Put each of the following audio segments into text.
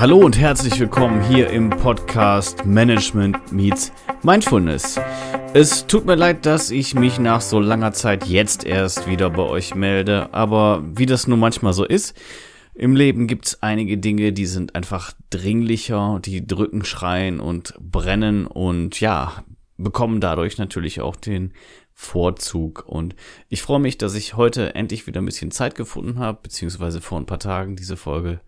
Hallo und herzlich willkommen hier im Podcast Management Meets Mindfulness. Es tut mir leid, dass ich mich nach so langer Zeit jetzt erst wieder bei euch melde, aber wie das nun manchmal so ist, im Leben gibt's einige Dinge, die sind einfach dringlicher, die drücken, schreien und brennen und ja, bekommen dadurch natürlich auch den Vorzug. Und ich freue mich, dass ich heute endlich wieder ein bisschen Zeit gefunden habe, beziehungsweise vor ein paar Tagen diese Folge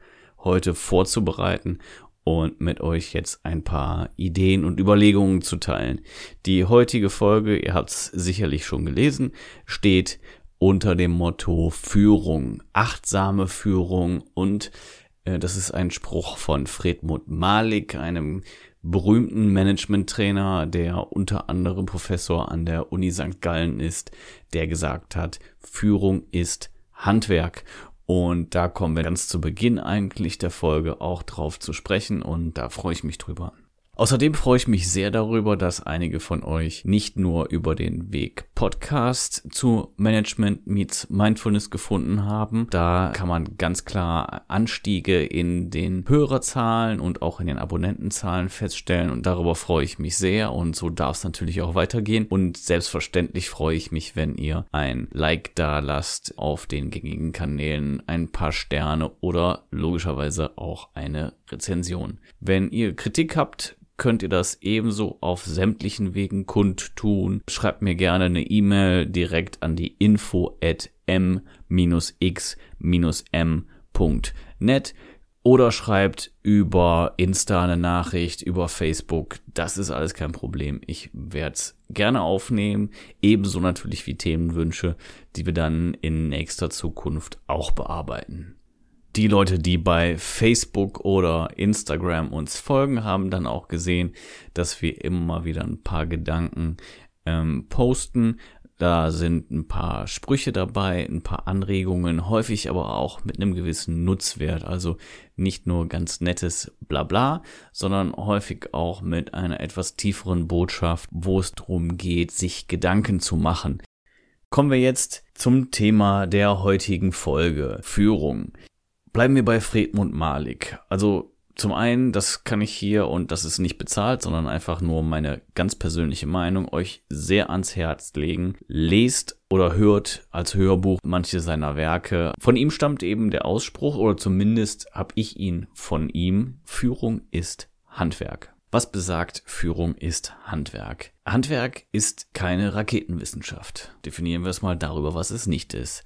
heute vorzubereiten und mit euch jetzt ein paar Ideen und Überlegungen zu teilen. Die heutige Folge, ihr habt es sicherlich schon gelesen, steht unter dem Motto Führung, achtsame Führung und äh, das ist ein Spruch von Fredmut Malik, einem berühmten Management-Trainer, der unter anderem Professor an der Uni St. Gallen ist, der gesagt hat, Führung ist Handwerk. Und da kommen wir ganz zu Beginn eigentlich der Folge auch drauf zu sprechen und da freue ich mich drüber. Außerdem freue ich mich sehr darüber, dass einige von euch nicht nur über den Weg Podcast zu Management Meets Mindfulness gefunden haben. Da kann man ganz klar Anstiege in den Hörerzahlen und auch in den Abonnentenzahlen feststellen und darüber freue ich mich sehr und so darf es natürlich auch weitergehen und selbstverständlich freue ich mich, wenn ihr ein Like da lasst auf den gängigen Kanälen, ein paar Sterne oder logischerweise auch eine Rezension. Wenn ihr Kritik habt, könnt ihr das ebenso auf sämtlichen Wegen kundtun. Schreibt mir gerne eine E-Mail direkt an die info at m-x-m.net oder schreibt über Insta eine Nachricht, über Facebook. Das ist alles kein Problem. Ich werde es gerne aufnehmen. Ebenso natürlich wie Themenwünsche, die wir dann in nächster Zukunft auch bearbeiten die Leute, die bei Facebook oder Instagram uns folgen, haben dann auch gesehen, dass wir immer wieder ein paar Gedanken ähm, posten. Da sind ein paar Sprüche dabei, ein paar Anregungen, häufig aber auch mit einem gewissen Nutzwert. Also nicht nur ganz nettes Blabla, sondern häufig auch mit einer etwas tieferen Botschaft, wo es darum geht, sich Gedanken zu machen. Kommen wir jetzt zum Thema der heutigen Folge, Führung. Bleiben wir bei Fredmund Malik. Also zum einen, das kann ich hier und das ist nicht bezahlt, sondern einfach nur meine ganz persönliche Meinung, euch sehr ans Herz legen. Lest oder hört als Hörbuch manche seiner Werke. Von ihm stammt eben der Ausspruch, oder zumindest habe ich ihn von ihm, Führung ist Handwerk. Was besagt, Führung ist Handwerk? Handwerk ist keine Raketenwissenschaft. Definieren wir es mal darüber, was es nicht ist.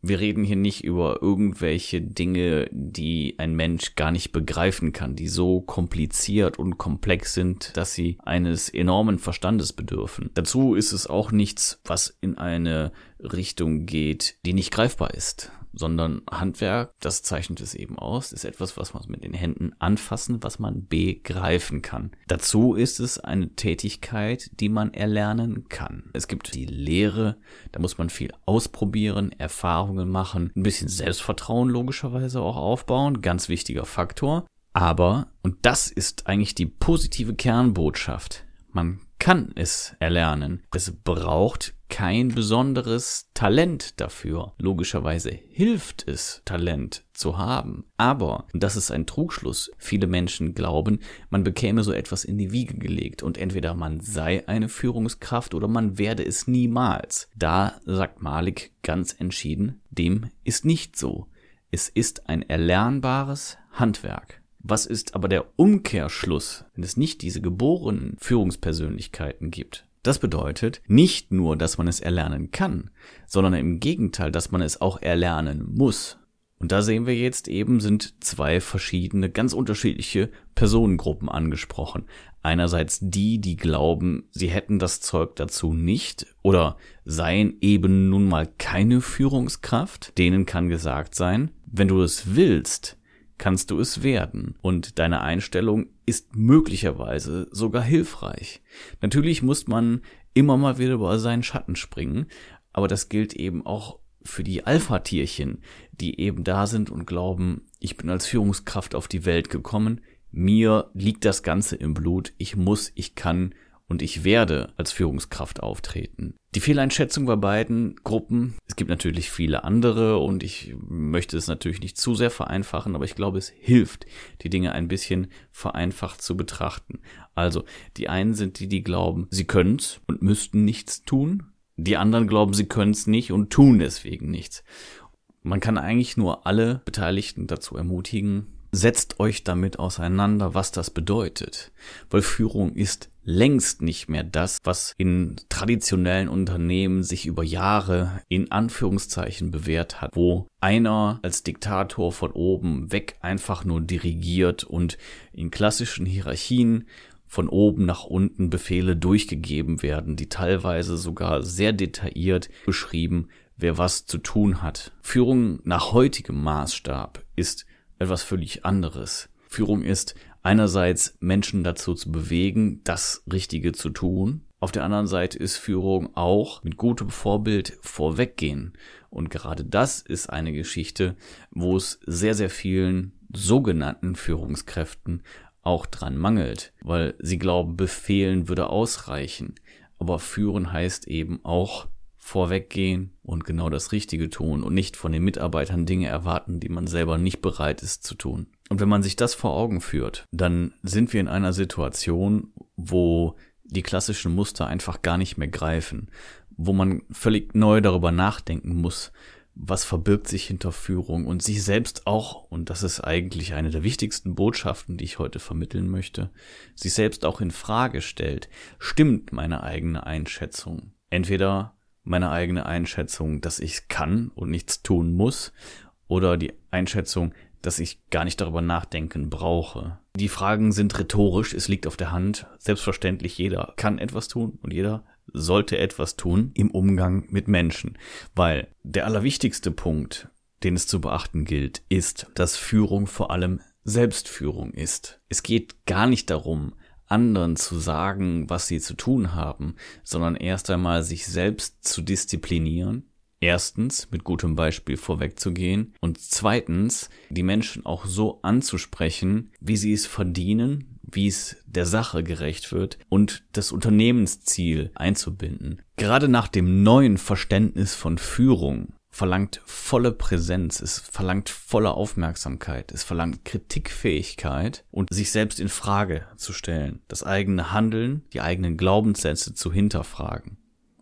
Wir reden hier nicht über irgendwelche Dinge, die ein Mensch gar nicht begreifen kann, die so kompliziert und komplex sind, dass sie eines enormen Verstandes bedürfen. Dazu ist es auch nichts, was in eine Richtung geht, die nicht greifbar ist sondern Handwerk, das zeichnet es eben aus, ist etwas, was man mit den Händen anfassen, was man begreifen kann. Dazu ist es eine Tätigkeit, die man erlernen kann. Es gibt die Lehre, da muss man viel ausprobieren, Erfahrungen machen, ein bisschen Selbstvertrauen logischerweise auch aufbauen, ganz wichtiger Faktor. Aber, und das ist eigentlich die positive Kernbotschaft, man kann es erlernen. Es braucht kein besonderes Talent dafür. Logischerweise hilft es, Talent zu haben. Aber, das ist ein Trugschluss, viele Menschen glauben, man bekäme so etwas in die Wiege gelegt und entweder man sei eine Führungskraft oder man werde es niemals. Da sagt Malik ganz entschieden, dem ist nicht so. Es ist ein erlernbares Handwerk. Was ist aber der Umkehrschluss, wenn es nicht diese geborenen Führungspersönlichkeiten gibt? Das bedeutet nicht nur, dass man es erlernen kann, sondern im Gegenteil, dass man es auch erlernen muss. Und da sehen wir jetzt eben, sind zwei verschiedene, ganz unterschiedliche Personengruppen angesprochen. Einerseits die, die glauben, sie hätten das Zeug dazu nicht oder seien eben nun mal keine Führungskraft. Denen kann gesagt sein, wenn du es willst, kannst du es werden. Und deine Einstellung ist möglicherweise sogar hilfreich. Natürlich muss man immer mal wieder über seinen Schatten springen, aber das gilt eben auch für die Alpha-Tierchen, die eben da sind und glauben, ich bin als Führungskraft auf die Welt gekommen, mir liegt das Ganze im Blut, ich muss, ich kann und ich werde als Führungskraft auftreten. Die Fehleinschätzung bei beiden Gruppen, es gibt natürlich viele andere und ich möchte es natürlich nicht zu sehr vereinfachen, aber ich glaube, es hilft, die Dinge ein bisschen vereinfacht zu betrachten. Also, die einen sind die, die glauben, sie können's und müssten nichts tun. Die anderen glauben, sie können's nicht und tun deswegen nichts. Man kann eigentlich nur alle Beteiligten dazu ermutigen, setzt euch damit auseinander, was das bedeutet. Weil Führung ist längst nicht mehr das, was in traditionellen Unternehmen sich über Jahre in Anführungszeichen bewährt hat, wo einer als Diktator von oben weg einfach nur dirigiert und in klassischen Hierarchien von oben nach unten Befehle durchgegeben werden, die teilweise sogar sehr detailliert beschrieben, wer was zu tun hat. Führung nach heutigem Maßstab ist etwas völlig anderes. Führung ist einerseits Menschen dazu zu bewegen, das Richtige zu tun. Auf der anderen Seite ist Führung auch mit gutem Vorbild vorweggehen. Und gerade das ist eine Geschichte, wo es sehr, sehr vielen sogenannten Führungskräften auch dran mangelt, weil sie glauben, befehlen würde ausreichen. Aber führen heißt eben auch vorweggehen und genau das Richtige tun und nicht von den Mitarbeitern Dinge erwarten, die man selber nicht bereit ist zu tun. Und wenn man sich das vor Augen führt, dann sind wir in einer Situation, wo die klassischen Muster einfach gar nicht mehr greifen, wo man völlig neu darüber nachdenken muss, was verbirgt sich hinter Führung und sich selbst auch, und das ist eigentlich eine der wichtigsten Botschaften, die ich heute vermitteln möchte, sich selbst auch in Frage stellt, stimmt meine eigene Einschätzung? Entweder meine eigene Einschätzung, dass ich kann und nichts tun muss, oder die Einschätzung, dass ich gar nicht darüber nachdenken brauche. Die Fragen sind rhetorisch, es liegt auf der Hand. Selbstverständlich, jeder kann etwas tun und jeder sollte etwas tun im Umgang mit Menschen. Weil der allerwichtigste Punkt, den es zu beachten gilt, ist, dass Führung vor allem Selbstführung ist. Es geht gar nicht darum, anderen zu sagen, was sie zu tun haben, sondern erst einmal sich selbst zu disziplinieren, erstens mit gutem Beispiel vorwegzugehen und zweitens die Menschen auch so anzusprechen, wie sie es verdienen, wie es der Sache gerecht wird und das Unternehmensziel einzubinden. Gerade nach dem neuen Verständnis von Führung verlangt volle Präsenz, es verlangt volle Aufmerksamkeit, es verlangt Kritikfähigkeit und sich selbst in Frage zu stellen, das eigene Handeln, die eigenen Glaubenssätze zu hinterfragen.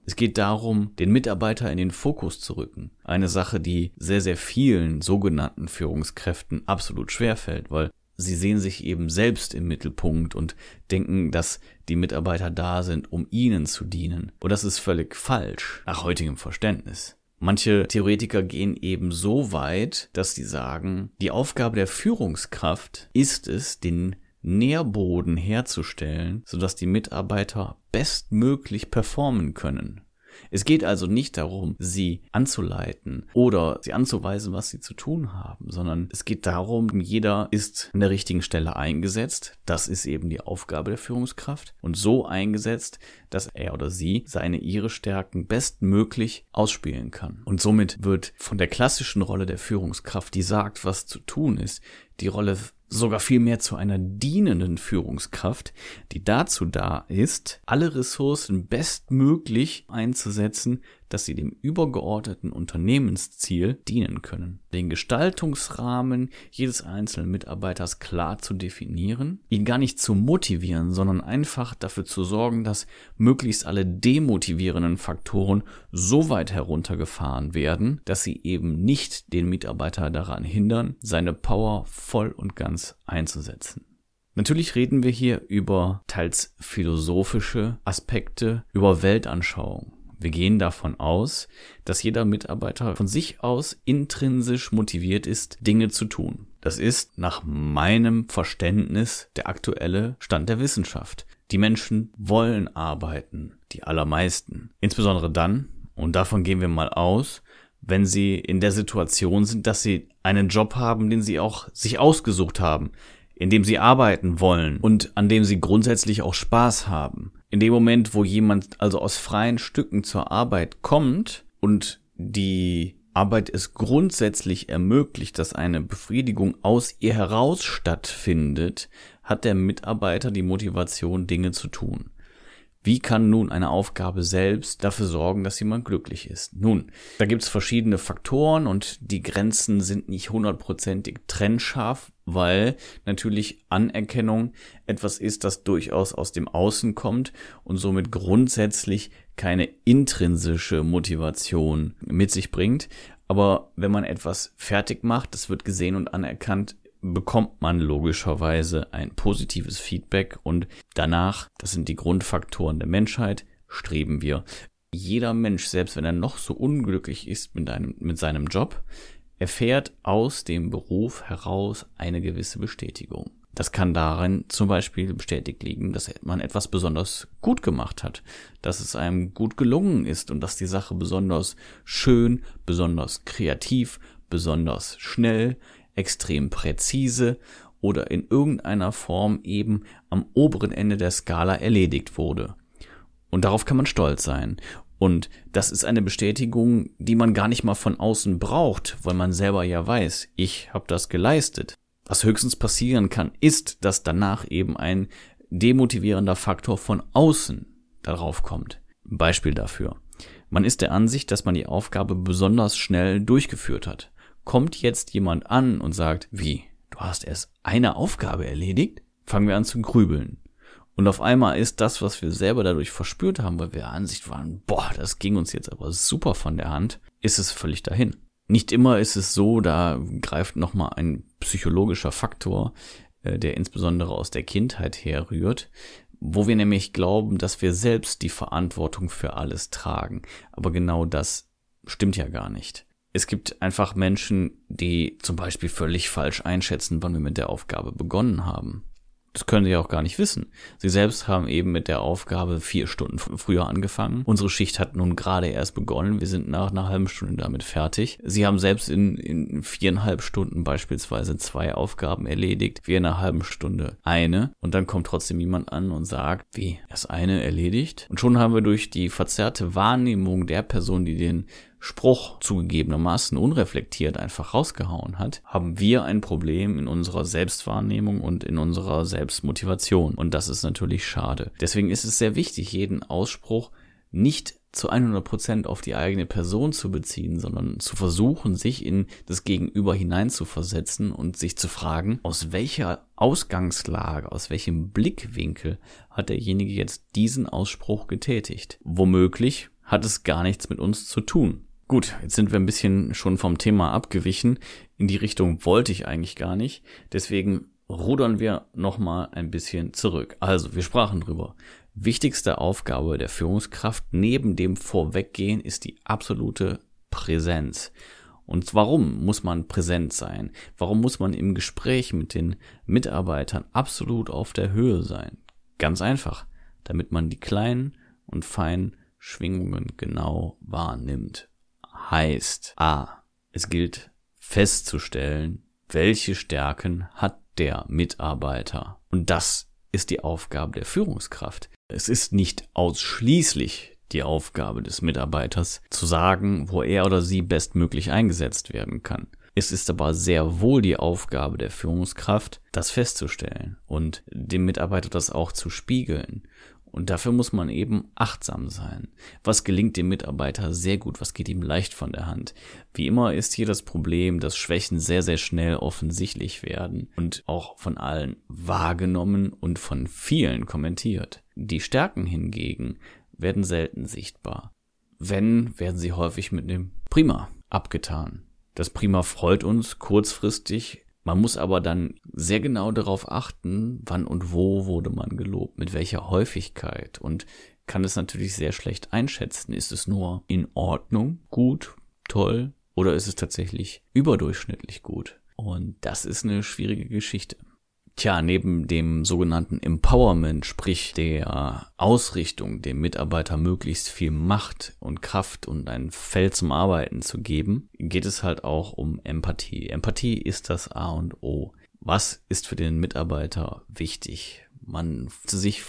Es geht darum, den Mitarbeiter in den Fokus zu rücken. Eine Sache, die sehr, sehr vielen sogenannten Führungskräften absolut schwer fällt, weil sie sehen sich eben selbst im Mittelpunkt und denken, dass die Mitarbeiter da sind, um ihnen zu dienen. Und das ist völlig falsch, nach heutigem Verständnis. Manche Theoretiker gehen eben so weit, dass sie sagen, die Aufgabe der Führungskraft ist es, den Nährboden herzustellen, sodass die Mitarbeiter bestmöglich performen können. Es geht also nicht darum, sie anzuleiten oder sie anzuweisen, was sie zu tun haben, sondern es geht darum, jeder ist an der richtigen Stelle eingesetzt. Das ist eben die Aufgabe der Führungskraft und so eingesetzt, dass er oder sie seine ihre Stärken bestmöglich ausspielen kann. Und somit wird von der klassischen Rolle der Führungskraft, die sagt, was zu tun ist, die Rolle sogar vielmehr zu einer dienenden Führungskraft, die dazu da ist, alle Ressourcen bestmöglich einzusetzen, dass sie dem übergeordneten Unternehmensziel dienen können. Den Gestaltungsrahmen jedes einzelnen Mitarbeiters klar zu definieren, ihn gar nicht zu motivieren, sondern einfach dafür zu sorgen, dass möglichst alle demotivierenden Faktoren so weit heruntergefahren werden, dass sie eben nicht den Mitarbeiter daran hindern, seine Power voll und ganz einzusetzen. Natürlich reden wir hier über teils philosophische Aspekte, über Weltanschauung. Wir gehen davon aus, dass jeder Mitarbeiter von sich aus intrinsisch motiviert ist, Dinge zu tun. Das ist nach meinem Verständnis der aktuelle Stand der Wissenschaft. Die Menschen wollen arbeiten, die allermeisten. Insbesondere dann, und davon gehen wir mal aus, wenn sie in der Situation sind, dass sie einen Job haben, den sie auch sich ausgesucht haben, in dem sie arbeiten wollen und an dem sie grundsätzlich auch Spaß haben. In dem Moment, wo jemand also aus freien Stücken zur Arbeit kommt und die Arbeit es grundsätzlich ermöglicht, dass eine Befriedigung aus ihr heraus stattfindet, hat der Mitarbeiter die Motivation, Dinge zu tun. Wie kann nun eine Aufgabe selbst dafür sorgen, dass jemand glücklich ist? Nun, da gibt es verschiedene Faktoren und die Grenzen sind nicht hundertprozentig trennscharf, weil natürlich Anerkennung etwas ist, das durchaus aus dem Außen kommt und somit grundsätzlich keine intrinsische Motivation mit sich bringt. Aber wenn man etwas fertig macht, das wird gesehen und anerkannt, bekommt man logischerweise ein positives Feedback und danach, das sind die Grundfaktoren der Menschheit, streben wir. Jeder Mensch, selbst wenn er noch so unglücklich ist mit, einem, mit seinem Job, erfährt aus dem Beruf heraus eine gewisse Bestätigung. Das kann darin zum Beispiel bestätigt liegen, dass man etwas besonders gut gemacht hat, dass es einem gut gelungen ist und dass die Sache besonders schön, besonders kreativ, besonders schnell, extrem präzise oder in irgendeiner Form eben am oberen Ende der Skala erledigt wurde. Und darauf kann man stolz sein. Und das ist eine Bestätigung, die man gar nicht mal von außen braucht, weil man selber ja weiß, ich habe das geleistet. Was höchstens passieren kann, ist, dass danach eben ein demotivierender Faktor von außen darauf kommt. Beispiel dafür. Man ist der Ansicht, dass man die Aufgabe besonders schnell durchgeführt hat kommt jetzt jemand an und sagt, wie, du hast erst eine Aufgabe erledigt? Fangen wir an zu grübeln. Und auf einmal ist das, was wir selber dadurch verspürt haben, weil wir der Ansicht waren, boah, das ging uns jetzt aber super von der Hand, ist es völlig dahin. Nicht immer ist es so, da greift nochmal ein psychologischer Faktor, äh, der insbesondere aus der Kindheit herrührt, wo wir nämlich glauben, dass wir selbst die Verantwortung für alles tragen. Aber genau das stimmt ja gar nicht es gibt einfach Menschen, die zum Beispiel völlig falsch einschätzen, wann wir mit der Aufgabe begonnen haben. Das können sie auch gar nicht wissen. Sie selbst haben eben mit der Aufgabe vier Stunden früher angefangen. Unsere Schicht hat nun gerade erst begonnen. Wir sind nach einer halben Stunde damit fertig. Sie haben selbst in, in viereinhalb Stunden beispielsweise zwei Aufgaben erledigt. Wir in einer halben Stunde eine. Und dann kommt trotzdem jemand an und sagt, wie, erst eine erledigt? Und schon haben wir durch die verzerrte Wahrnehmung der Person, die den Spruch zugegebenermaßen unreflektiert einfach rausgehauen hat, haben wir ein Problem in unserer Selbstwahrnehmung und in unserer Selbstmotivation. Und das ist natürlich schade. Deswegen ist es sehr wichtig, jeden Ausspruch nicht zu 100% auf die eigene Person zu beziehen, sondern zu versuchen, sich in das Gegenüber hineinzuversetzen und sich zu fragen, aus welcher Ausgangslage, aus welchem Blickwinkel hat derjenige jetzt diesen Ausspruch getätigt. Womöglich hat es gar nichts mit uns zu tun. Gut, jetzt sind wir ein bisschen schon vom Thema abgewichen. In die Richtung wollte ich eigentlich gar nicht. Deswegen rudern wir nochmal ein bisschen zurück. Also, wir sprachen drüber. Wichtigste Aufgabe der Führungskraft neben dem Vorweggehen ist die absolute Präsenz. Und warum muss man präsent sein? Warum muss man im Gespräch mit den Mitarbeitern absolut auf der Höhe sein? Ganz einfach, damit man die kleinen und feinen Schwingungen genau wahrnimmt heißt A. Es gilt festzustellen, welche Stärken hat der Mitarbeiter. Und das ist die Aufgabe der Führungskraft. Es ist nicht ausschließlich die Aufgabe des Mitarbeiters zu sagen, wo er oder sie bestmöglich eingesetzt werden kann. Es ist aber sehr wohl die Aufgabe der Führungskraft, das festzustellen und dem Mitarbeiter das auch zu spiegeln und dafür muss man eben achtsam sein. Was gelingt dem Mitarbeiter sehr gut, was geht ihm leicht von der Hand. Wie immer ist hier das Problem, dass Schwächen sehr, sehr schnell offensichtlich werden und auch von allen wahrgenommen und von vielen kommentiert. Die Stärken hingegen werden selten sichtbar. Wenn, werden sie häufig mit dem Prima abgetan. Das Prima freut uns kurzfristig, man muss aber dann sehr genau darauf achten, wann und wo wurde man gelobt, mit welcher Häufigkeit und kann es natürlich sehr schlecht einschätzen. Ist es nur in Ordnung, gut, toll oder ist es tatsächlich überdurchschnittlich gut? Und das ist eine schwierige Geschichte. Tja, neben dem sogenannten Empowerment, sprich der Ausrichtung, dem Mitarbeiter möglichst viel Macht und Kraft und ein Feld zum Arbeiten zu geben, geht es halt auch um Empathie. Empathie ist das A und O. Was ist für den Mitarbeiter wichtig? Man sich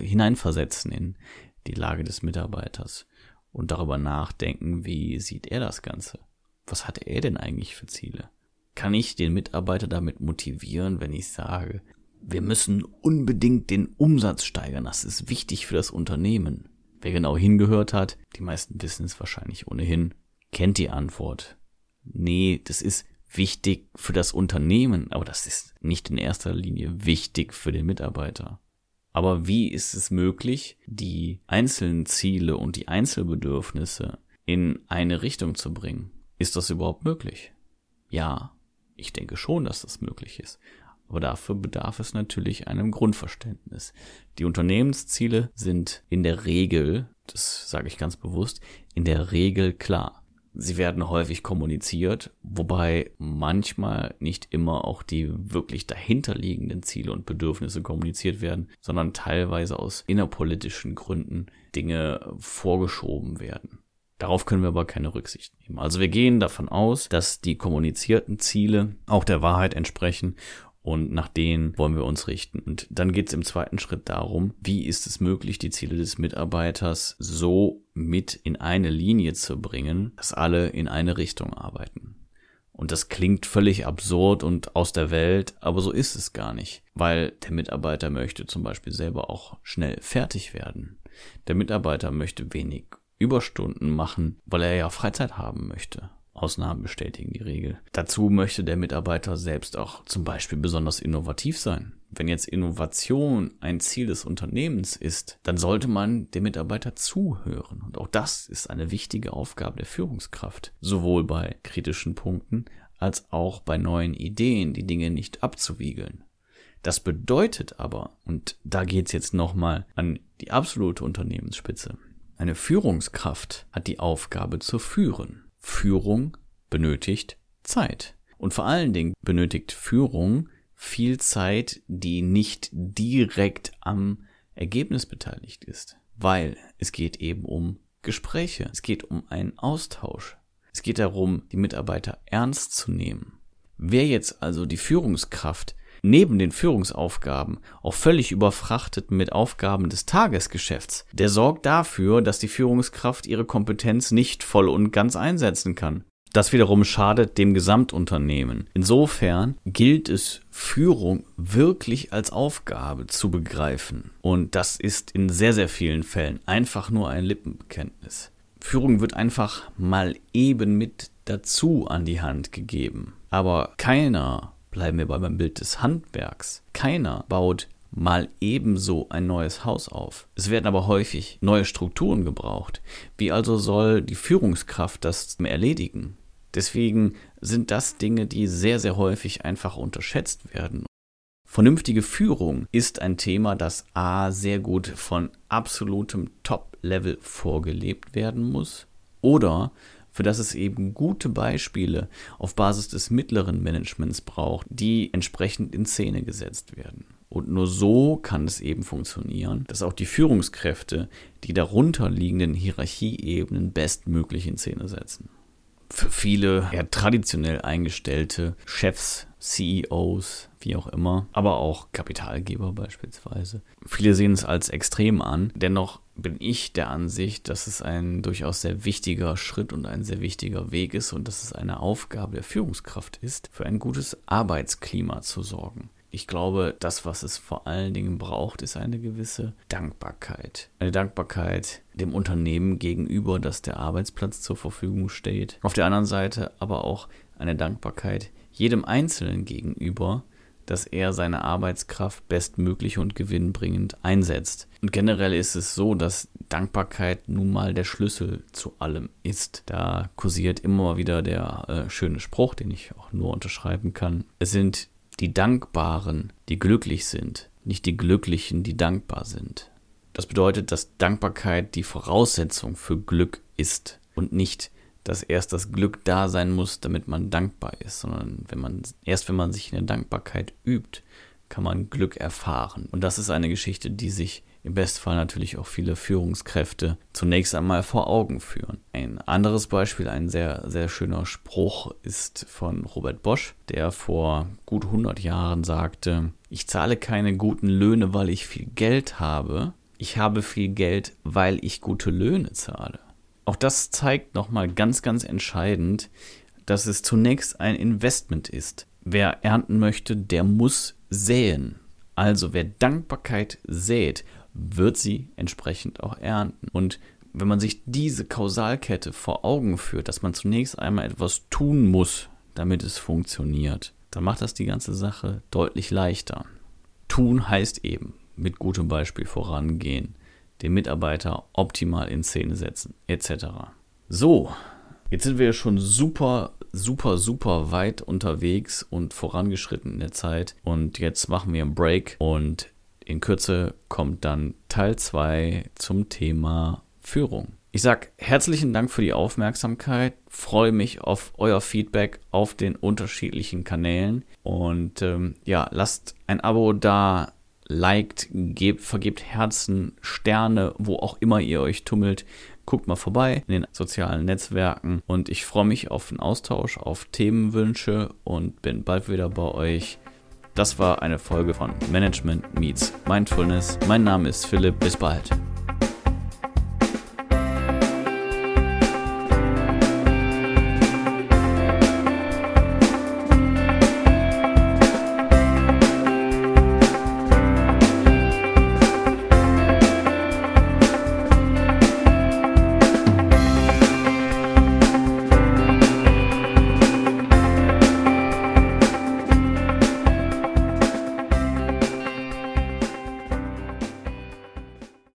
hineinversetzen in die Lage des Mitarbeiters und darüber nachdenken, wie sieht er das Ganze? Was hat er denn eigentlich für Ziele? Kann ich den Mitarbeiter damit motivieren, wenn ich sage, wir müssen unbedingt den Umsatz steigern, das ist wichtig für das Unternehmen. Wer genau hingehört hat, die meisten wissen es wahrscheinlich ohnehin, kennt die Antwort. Nee, das ist wichtig für das Unternehmen, aber das ist nicht in erster Linie wichtig für den Mitarbeiter. Aber wie ist es möglich, die einzelnen Ziele und die Einzelbedürfnisse in eine Richtung zu bringen? Ist das überhaupt möglich? Ja, ich denke schon, dass das möglich ist. Aber dafür bedarf es natürlich einem Grundverständnis. Die Unternehmensziele sind in der Regel, das sage ich ganz bewusst, in der Regel klar. Sie werden häufig kommuniziert, wobei manchmal nicht immer auch die wirklich dahinterliegenden Ziele und Bedürfnisse kommuniziert werden, sondern teilweise aus innerpolitischen Gründen Dinge vorgeschoben werden. Darauf können wir aber keine Rücksicht nehmen. Also wir gehen davon aus, dass die kommunizierten Ziele auch der Wahrheit entsprechen und nach denen wollen wir uns richten. Und dann geht es im zweiten Schritt darum, wie ist es möglich, die Ziele des Mitarbeiters so mit in eine Linie zu bringen, dass alle in eine Richtung arbeiten. Und das klingt völlig absurd und aus der Welt, aber so ist es gar nicht, weil der Mitarbeiter möchte zum Beispiel selber auch schnell fertig werden. Der Mitarbeiter möchte wenig Überstunden machen, weil er ja Freizeit haben möchte. Ausnahmen bestätigen die Regel. Dazu möchte der Mitarbeiter selbst auch zum Beispiel besonders innovativ sein. Wenn jetzt Innovation ein Ziel des Unternehmens ist, dann sollte man dem Mitarbeiter zuhören. Und auch das ist eine wichtige Aufgabe der Führungskraft. Sowohl bei kritischen Punkten als auch bei neuen Ideen, die Dinge nicht abzuwiegeln. Das bedeutet aber, und da geht's jetzt nochmal an die absolute Unternehmensspitze, eine Führungskraft hat die Aufgabe zu führen. Führung benötigt Zeit. Und vor allen Dingen benötigt Führung viel Zeit, die nicht direkt am Ergebnis beteiligt ist. Weil es geht eben um Gespräche, es geht um einen Austausch. Es geht darum, die Mitarbeiter ernst zu nehmen. Wer jetzt also die Führungskraft neben den Führungsaufgaben auch völlig überfrachtet mit Aufgaben des Tagesgeschäfts, der sorgt dafür, dass die Führungskraft ihre Kompetenz nicht voll und ganz einsetzen kann. Das wiederum schadet dem Gesamtunternehmen. Insofern gilt es, Führung wirklich als Aufgabe zu begreifen. Und das ist in sehr, sehr vielen Fällen einfach nur ein Lippenbekenntnis. Führung wird einfach mal eben mit dazu an die Hand gegeben. Aber keiner Bleiben wir beim Bild des Handwerks. Keiner baut mal ebenso ein neues Haus auf. Es werden aber häufig neue Strukturen gebraucht. Wie also soll die Führungskraft das erledigen? Deswegen sind das Dinge, die sehr, sehr häufig einfach unterschätzt werden. Vernünftige Führung ist ein Thema, das A sehr gut von absolutem Top-Level vorgelebt werden muss oder für das es eben gute Beispiele auf Basis des mittleren Managements braucht, die entsprechend in Szene gesetzt werden. Und nur so kann es eben funktionieren, dass auch die Führungskräfte die darunter liegenden Hierarchieebenen bestmöglich in Szene setzen. Für viele eher traditionell eingestellte Chefs, CEOs, wie auch immer, aber auch Kapitalgeber beispielsweise. Viele sehen es als extrem an. Dennoch bin ich der Ansicht, dass es ein durchaus sehr wichtiger Schritt und ein sehr wichtiger Weg ist und dass es eine Aufgabe der Führungskraft ist, für ein gutes Arbeitsklima zu sorgen. Ich glaube, das, was es vor allen Dingen braucht, ist eine gewisse Dankbarkeit. Eine Dankbarkeit dem Unternehmen gegenüber, dass der Arbeitsplatz zur Verfügung steht. Auf der anderen Seite aber auch eine Dankbarkeit jedem Einzelnen gegenüber, dass er seine Arbeitskraft bestmöglich und gewinnbringend einsetzt. Und generell ist es so, dass Dankbarkeit nun mal der Schlüssel zu allem ist. Da kursiert immer wieder der äh, schöne Spruch, den ich auch nur unterschreiben kann. Es sind die Dankbaren, die glücklich sind, nicht die Glücklichen, die dankbar sind. Das bedeutet, dass Dankbarkeit die Voraussetzung für Glück ist und nicht dass erst das Glück da sein muss, damit man dankbar ist, sondern wenn man erst wenn man sich in der Dankbarkeit übt, kann man Glück erfahren. Und das ist eine Geschichte, die sich im Bestfall natürlich auch viele Führungskräfte zunächst einmal vor Augen führen. Ein anderes Beispiel, ein sehr, sehr schöner Spruch ist von Robert Bosch, der vor gut 100 Jahren sagte, ich zahle keine guten Löhne, weil ich viel Geld habe, ich habe viel Geld, weil ich gute Löhne zahle. Auch das zeigt nochmal ganz, ganz entscheidend, dass es zunächst ein Investment ist. Wer ernten möchte, der muss säen. Also wer Dankbarkeit sät, wird sie entsprechend auch ernten. Und wenn man sich diese Kausalkette vor Augen führt, dass man zunächst einmal etwas tun muss, damit es funktioniert, dann macht das die ganze Sache deutlich leichter. Tun heißt eben mit gutem Beispiel vorangehen, den Mitarbeiter optimal in Szene setzen, etc. So, jetzt sind wir schon super, super, super weit unterwegs und vorangeschritten in der Zeit. Und jetzt machen wir einen Break und in Kürze kommt dann Teil 2 zum Thema Führung. Ich sage herzlichen Dank für die Aufmerksamkeit, freue mich auf euer Feedback auf den unterschiedlichen Kanälen und ähm, ja, lasst ein Abo da, liked, gebt, vergebt Herzen, Sterne, wo auch immer ihr euch tummelt. Guckt mal vorbei in den sozialen Netzwerken und ich freue mich auf einen Austausch, auf Themenwünsche und bin bald wieder bei euch. Das war eine Folge von Management Meets Mindfulness. Mein Name ist Philipp. Bis bald.